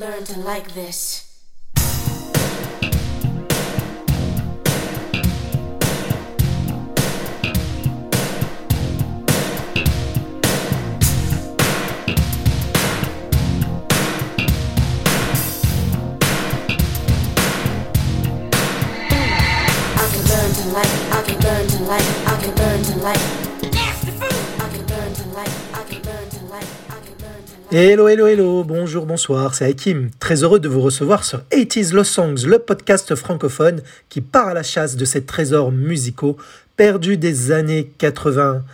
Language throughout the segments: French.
learn to like this. Hello, hello, hello, bonjour, bonsoir, c'est Hakim. Très heureux de vous recevoir sur 80s Lost Songs, le podcast francophone qui part à la chasse de ces trésors musicaux perdus des années 80.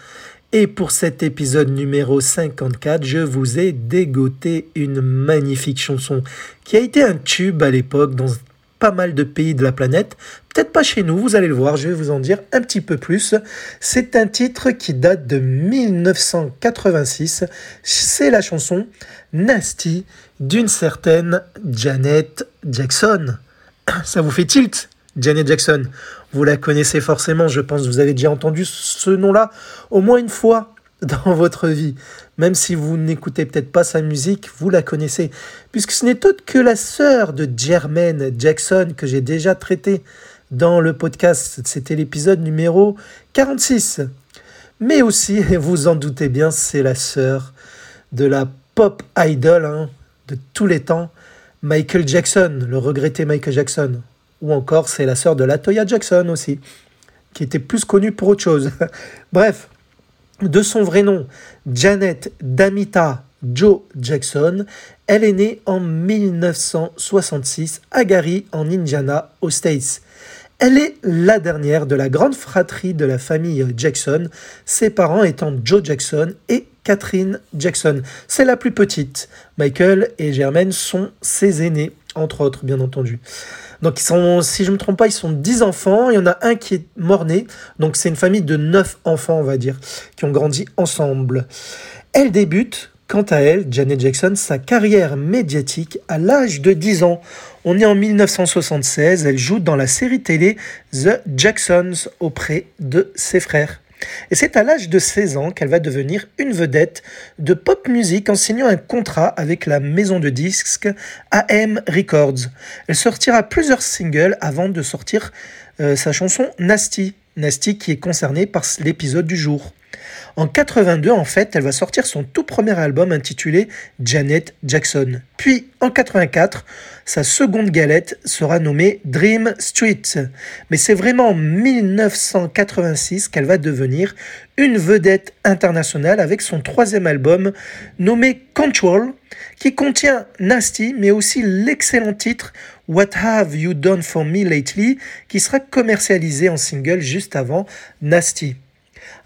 Et pour cet épisode numéro 54, je vous ai dégoté une magnifique chanson qui a été un tube à l'époque dans pas mal de pays de la planète. Peut-être pas chez nous, vous allez le voir, je vais vous en dire un petit peu plus. C'est un titre qui date de 1986. C'est la chanson Nasty d'une certaine Janet Jackson. Ça vous fait tilt Janet Jackson. Vous la connaissez forcément, je pense, vous avez déjà entendu ce nom-là au moins une fois dans votre vie. Même si vous n'écoutez peut-être pas sa musique, vous la connaissez. Puisque ce n'est autre que la sœur de Jermaine Jackson que j'ai déjà traité dans le podcast. C'était l'épisode numéro 46. Mais aussi, vous en doutez bien, c'est la sœur de la pop idol hein, de tous les temps, Michael Jackson, le regretté Michael Jackson. Ou encore, c'est la sœur de Latoya Jackson aussi, qui était plus connue pour autre chose. Bref, de son vrai nom, Janet Damita Joe Jackson, elle est née en 1966 à Gary, en Indiana, aux States. Elle est la dernière de la grande fratrie de la famille Jackson, ses parents étant Joe Jackson et Catherine Jackson. C'est la plus petite. Michael et Germaine sont ses aînés, entre autres, bien entendu. Donc, ils sont, si je ne me trompe pas, ils sont 10 enfants. Il y en a un qui est mort-né. Donc, c'est une famille de 9 enfants, on va dire, qui ont grandi ensemble. Elle débute, quant à elle, Janet Jackson, sa carrière médiatique à l'âge de 10 ans. On est en 1976. Elle joue dans la série télé The Jacksons auprès de ses frères. Et c'est à l'âge de 16 ans qu'elle va devenir une vedette de pop music en signant un contrat avec la maison de disques AM Records. Elle sortira plusieurs singles avant de sortir euh, sa chanson Nasty. Nasty qui est concernée par l'épisode du jour. En 82, en fait, elle va sortir son tout premier album intitulé Janet Jackson. Puis, en 84, sa seconde galette sera nommée Dream Street. Mais c'est vraiment en 1986 qu'elle va devenir une vedette internationale avec son troisième album nommé Control, qui contient Nasty, mais aussi l'excellent titre What Have You Done For Me Lately, qui sera commercialisé en single juste avant Nasty.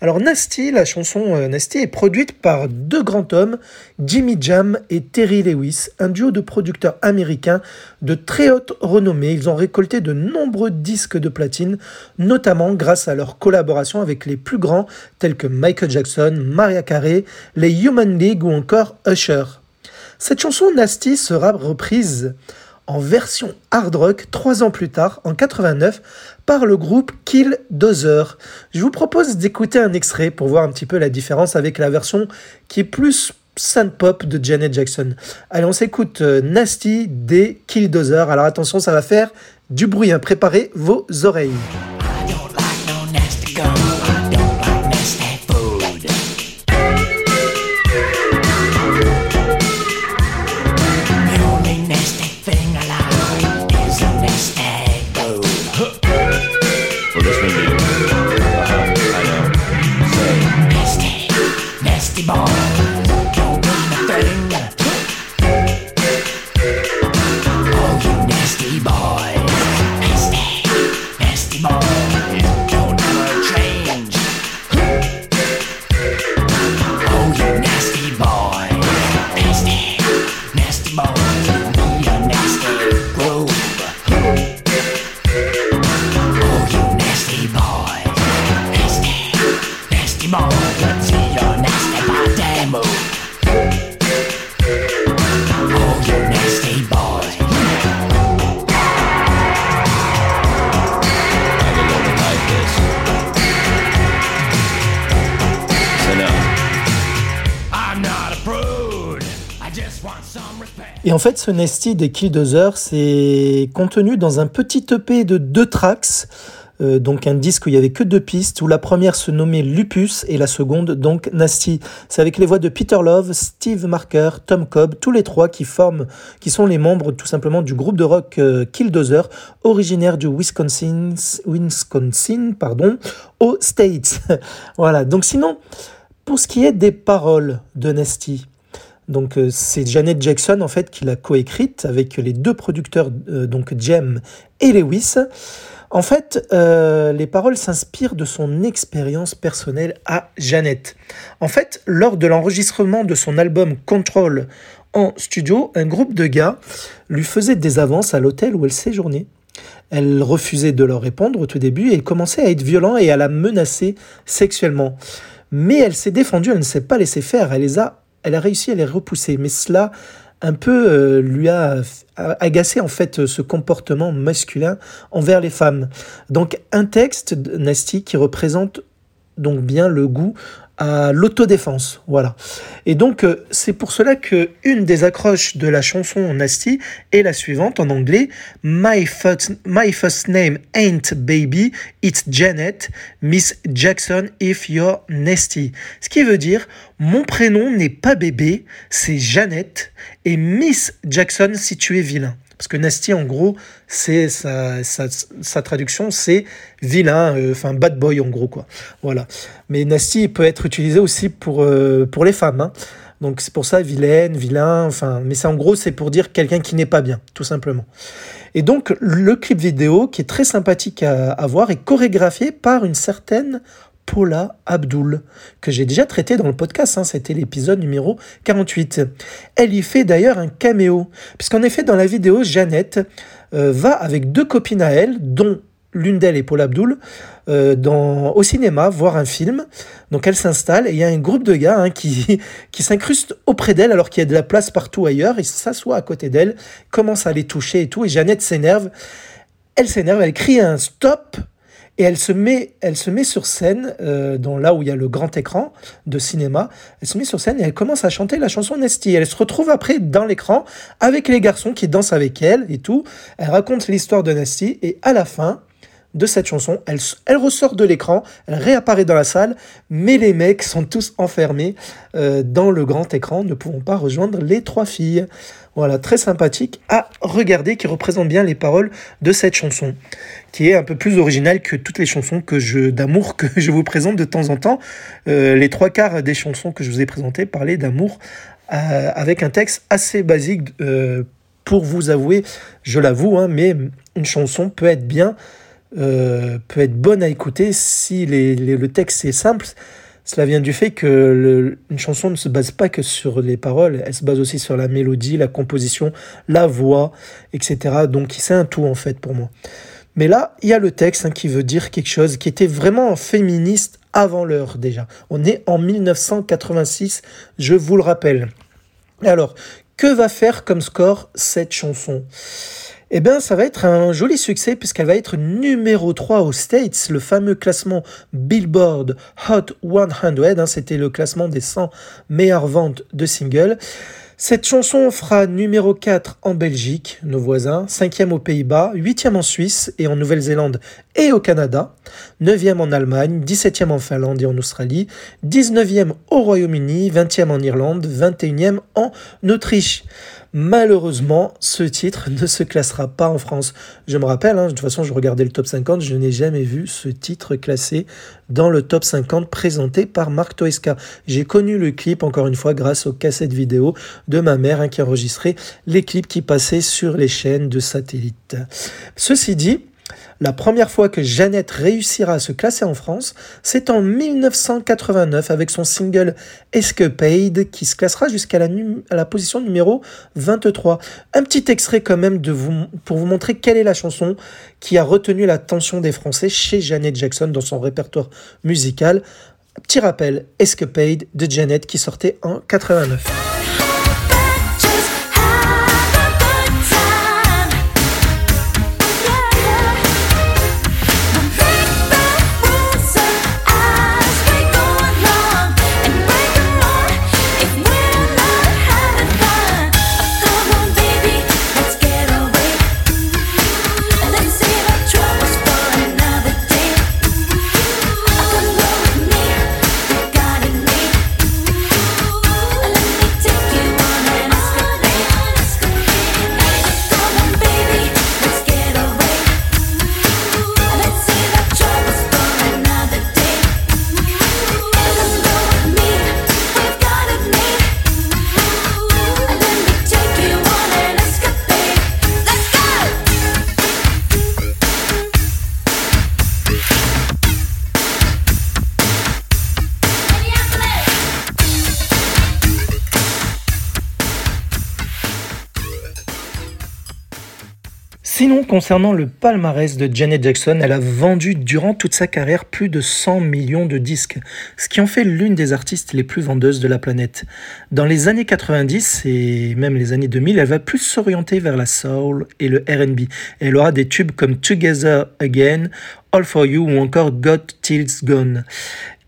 Alors Nasty, la chanson euh, Nasty est produite par deux grands hommes, Jimmy Jam et Terry Lewis, un duo de producteurs américains de très haute renommée. Ils ont récolté de nombreux disques de platine, notamment grâce à leur collaboration avec les plus grands tels que Michael Jackson, Maria Carey, les Human League ou encore Usher. Cette chanson Nasty sera reprise en version hard rock trois ans plus tard, en 89, par le groupe Kill Dozer. Je vous propose d'écouter un extrait pour voir un petit peu la différence avec la version qui est plus synth pop de Janet Jackson. Allez, on s'écoute euh, Nasty des Kill Dozer. Alors attention, ça va faire du bruit. Hein. Préparez vos oreilles. Et en fait, ce Nesty des Killdozer, c'est contenu dans un petit EP de deux tracks. Euh, donc un disque où il y avait que deux pistes, où la première se nommait Lupus et la seconde donc Nasty. C'est avec les voix de Peter Love, Steve Marker, Tom Cobb, tous les trois qui forment, qui sont les membres tout simplement du groupe de rock euh, Killdozer, originaire du Wisconsin, Wisconsin, pardon, aux States. voilà. Donc sinon, pour ce qui est des paroles de Nasty, donc euh, c'est Janet Jackson en fait qui l'a coécrite avec les deux producteurs donc Jem et Lewis. En fait, euh, les paroles s'inspirent de son expérience personnelle à Jeannette. En fait, lors de l'enregistrement de son album Control en studio, un groupe de gars lui faisait des avances à l'hôtel où elle séjournait. Elle refusait de leur répondre au tout début et commençait à être violent et à la menacer sexuellement. Mais elle s'est défendue, elle ne s'est pas laissée faire, elle, les a, elle a réussi à les repousser. Mais cela un peu euh, lui a agacé en fait ce comportement masculin envers les femmes. Donc un texte Nasty qui représente donc bien le goût l'autodéfense, voilà. Et donc euh, c'est pour cela que une des accroches de la chanson Nasty est la suivante en anglais My first, name ain't baby, it's Janet, Miss Jackson if you're nasty. Ce qui veut dire mon prénom n'est pas bébé, c'est Jeannette et Miss Jackson si tu es vilain. Parce que nasty, en gros, c'est sa, traduction, c'est vilain, euh, enfin bad boy en gros quoi. Voilà. Mais nasty peut être utilisé aussi pour, euh, les femmes. Hein. Donc c'est pour ça vilaine, vilain, enfin, mais c'est en gros c'est pour dire quelqu'un qui n'est pas bien, tout simplement. Et donc le clip vidéo qui est très sympathique à voir est chorégraphié par une certaine Paula Abdul, que j'ai déjà traité dans le podcast, hein, c'était l'épisode numéro 48. Elle y fait d'ailleurs un caméo, puisqu'en effet dans la vidéo, Jeannette euh, va avec deux copines à elle, dont l'une d'elles est Paula Abdul, euh, dans, au cinéma voir un film. Donc elle s'installe et il y a un groupe de gars hein, qui, qui s'incruste auprès d'elle alors qu'il y a de la place partout ailleurs. Ils s'assoient à côté d'elle, commencent à les toucher et tout. Et Jeannette s'énerve. Elle s'énerve, elle crie un stop et elle se met, elle se met sur scène, euh, dans là où il y a le grand écran de cinéma, elle se met sur scène et elle commence à chanter la chanson Nesty. Elle se retrouve après dans l'écran avec les garçons qui dansent avec elle et tout. Elle raconte l'histoire de Nesty et à la fin, de cette chanson. Elle, ressort de l'écran, elle réapparaît dans la salle, mais les mecs sont tous enfermés euh, dans le grand écran, ne pouvant pas rejoindre les trois filles. Voilà, très sympathique à regarder, qui représente bien les paroles de cette chanson, qui est un peu plus originale que toutes les chansons que je d'amour que je vous présente de temps en temps. Euh, les trois quarts des chansons que je vous ai présentées parlaient d'amour euh, avec un texte assez basique. pour vous avouer, je l'avoue, hein, mais une chanson peut être bien euh, peut être bonne à écouter si le texte est simple. Cela vient du fait que une chanson ne se base pas que sur les paroles, elle se base aussi sur la mélodie, la composition, la voix, etc. Donc c'est un tout en fait pour moi. Mais là, il y a le texte hein, qui veut dire quelque chose qui était vraiment féministe avant l'heure déjà. On est en 1986, je vous le rappelle. Alors, que va faire comme score cette chanson? Eh bien, ça va être un joli succès puisqu'elle va être numéro 3 aux States, le fameux classement Billboard Hot 100, hein, c'était le classement des 100 meilleures ventes de singles. Cette chanson fera numéro 4 en Belgique, nos voisins, 5e aux Pays-Bas, 8e en Suisse et en Nouvelle-Zélande et au Canada, 9e en Allemagne, 17e en Finlande et en Australie, 19e au Royaume-Uni, 20e en Irlande, 21e en Autriche. Malheureusement, ce titre ne se classera pas en France. Je me rappelle, hein, de toute façon, je regardais le top 50, je n'ai jamais vu ce titre classé dans le top 50 présenté par Marc Toesca. J'ai connu le clip, encore une fois, grâce aux cassettes vidéo de ma mère hein, qui enregistrait les clips qui passaient sur les chaînes de satellite. Ceci dit, la première fois que Jeannette réussira à se classer en France, c'est en 1989 avec son single Escapade qui se classera jusqu'à la, position numéro 23. Un petit extrait quand même pour vous montrer quelle est la chanson qui a retenu l'attention des Français chez Janet Jackson dans son répertoire musical. Petit rappel, Escapade de Janet qui sortait en 89. Concernant le palmarès de Janet Jackson, elle a vendu durant toute sa carrière plus de 100 millions de disques, ce qui en fait l'une des artistes les plus vendeuses de la planète. Dans les années 90 et même les années 2000, elle va plus s'orienter vers la soul et le R&B. Elle aura des tubes comme Together Again, All For You ou encore Got Tills Gone.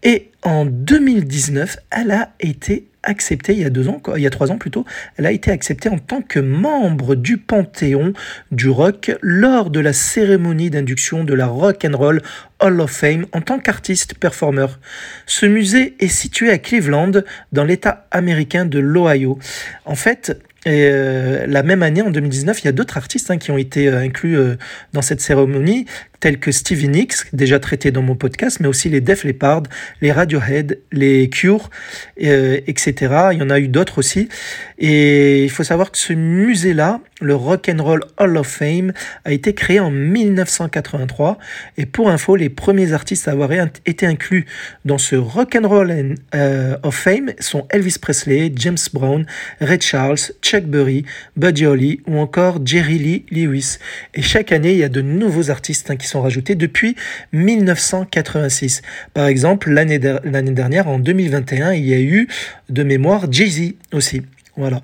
Et en 2019, elle a été acceptée il y a deux ans, il y a trois ans plutôt, elle a été acceptée en tant que membre du Panthéon du rock lors de la cérémonie d'induction de la Rock and Roll Hall of Fame en tant qu'artiste performeur. Ce musée est situé à Cleveland, dans l'État américain de l'Ohio. En fait, euh, la même année, en 2019, il y a d'autres artistes hein, qui ont été euh, inclus euh, dans cette cérémonie, tels que Stevie Nicks, déjà traité dans mon podcast, mais aussi les Def Leppard, les Radiohead, les Cure, etc. Il y en a eu d'autres aussi. Et il faut savoir que ce musée-là, le Rock and Roll Hall of Fame, a été créé en 1983. Et pour info, les premiers artistes à avoir été inclus dans ce Rock and Roll of Fame sont Elvis Presley, James Brown, Ray Charles, Chuck Berry, Buddy Holly ou encore Jerry Lee Lewis. Et chaque année, il y a de nouveaux artistes hein, qui sont rajoutés depuis 1986. Par exemple, l'année dernière, en 2021, il y a eu de mémoire Jay-Z aussi. Voilà.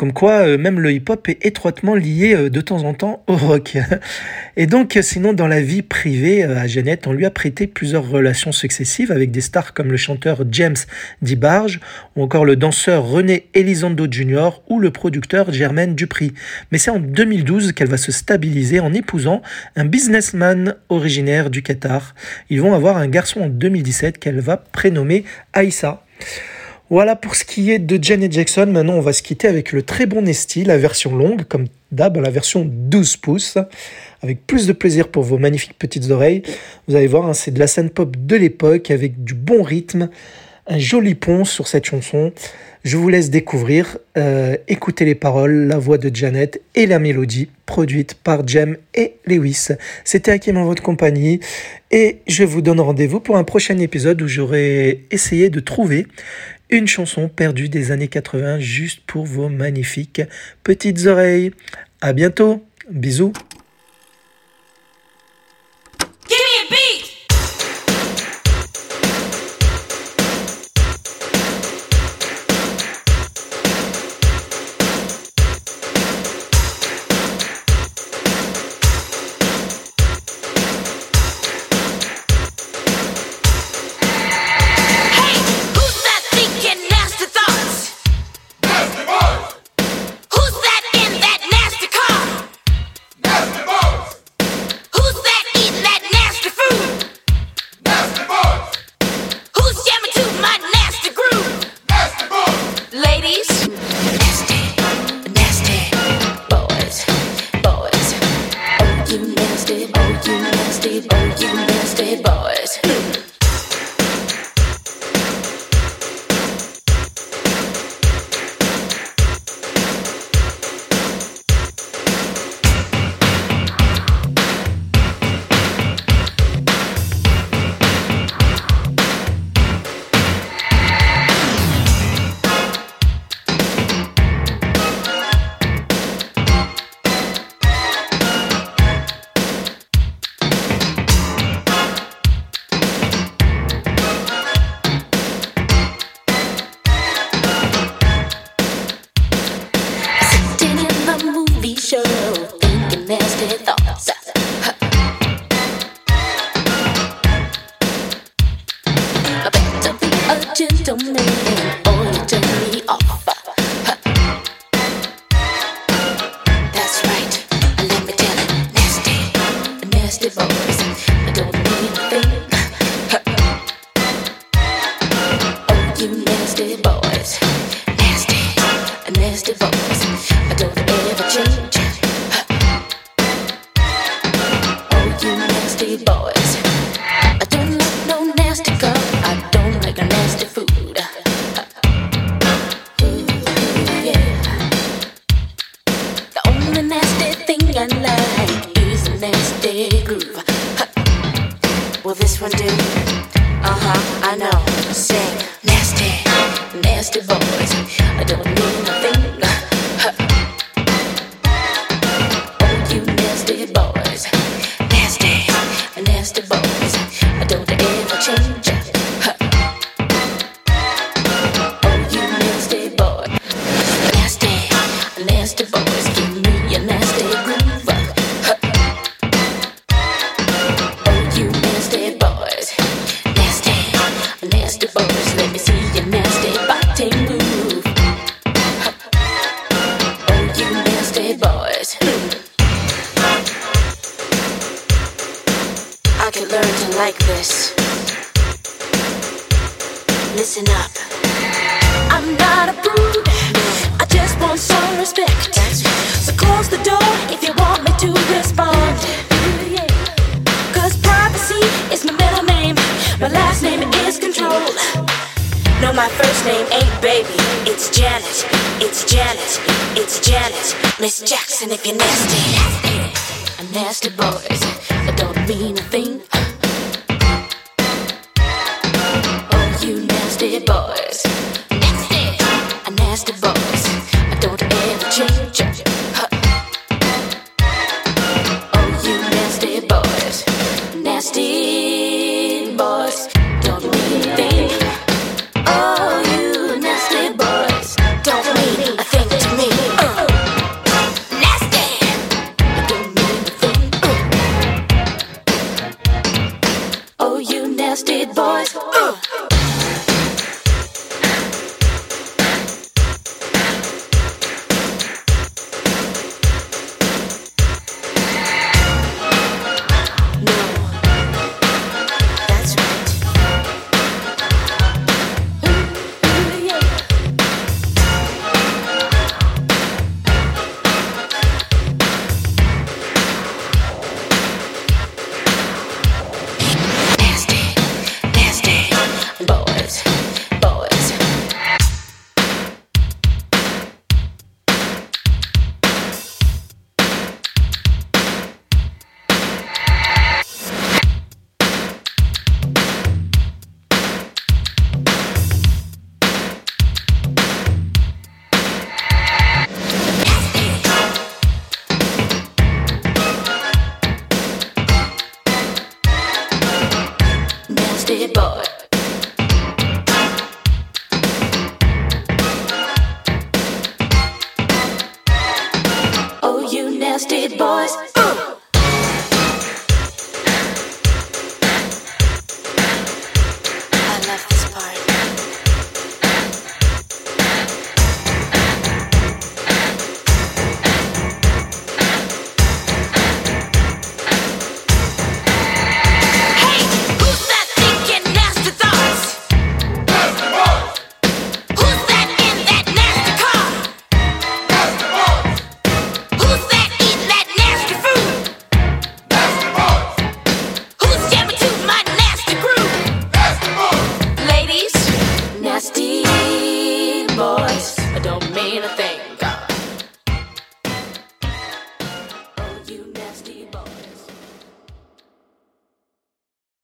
Comme quoi, euh, même le hip-hop est étroitement lié euh, de temps en temps au rock. Et donc, sinon, dans la vie privée, euh, à Jeannette, on lui a prêté plusieurs relations successives avec des stars comme le chanteur James DiBarge, ou encore le danseur René Elizondo Jr., ou le producteur Germaine Dupri. Mais c'est en 2012 qu'elle va se stabiliser en épousant un businessman originaire du Qatar. Ils vont avoir un garçon en 2017 qu'elle va prénommer Aïssa. Voilà pour ce qui est de Janet Jackson. Maintenant, on va se quitter avec le très bon Nesty, la version longue, comme d'hab, la version 12 pouces, avec plus de plaisir pour vos magnifiques petites oreilles. Vous allez voir, hein, c'est de la scène pop de l'époque, avec du bon rythme, un joli pont sur cette chanson. Je vous laisse découvrir, euh, écouter les paroles, la voix de Janet et la mélodie produite par Jem et Lewis. C'était Hakim en votre compagnie et je vous donne rendez-vous pour un prochain épisode où j'aurai essayé de trouver une chanson perdue des années 80 juste pour vos magnifiques petites oreilles. À bientôt. Bisous. I don't know. This. Listen up. I'm not a prude. I just want some respect. So close the door if you want me to respond. Cause privacy is my middle name. My last name is control. No, my first name ain't baby. It's Janet. It's Janet. It's Janet. Miss Jackson if you're nasty. I'm nasty boys. I a thing. Oh, you nasty boys.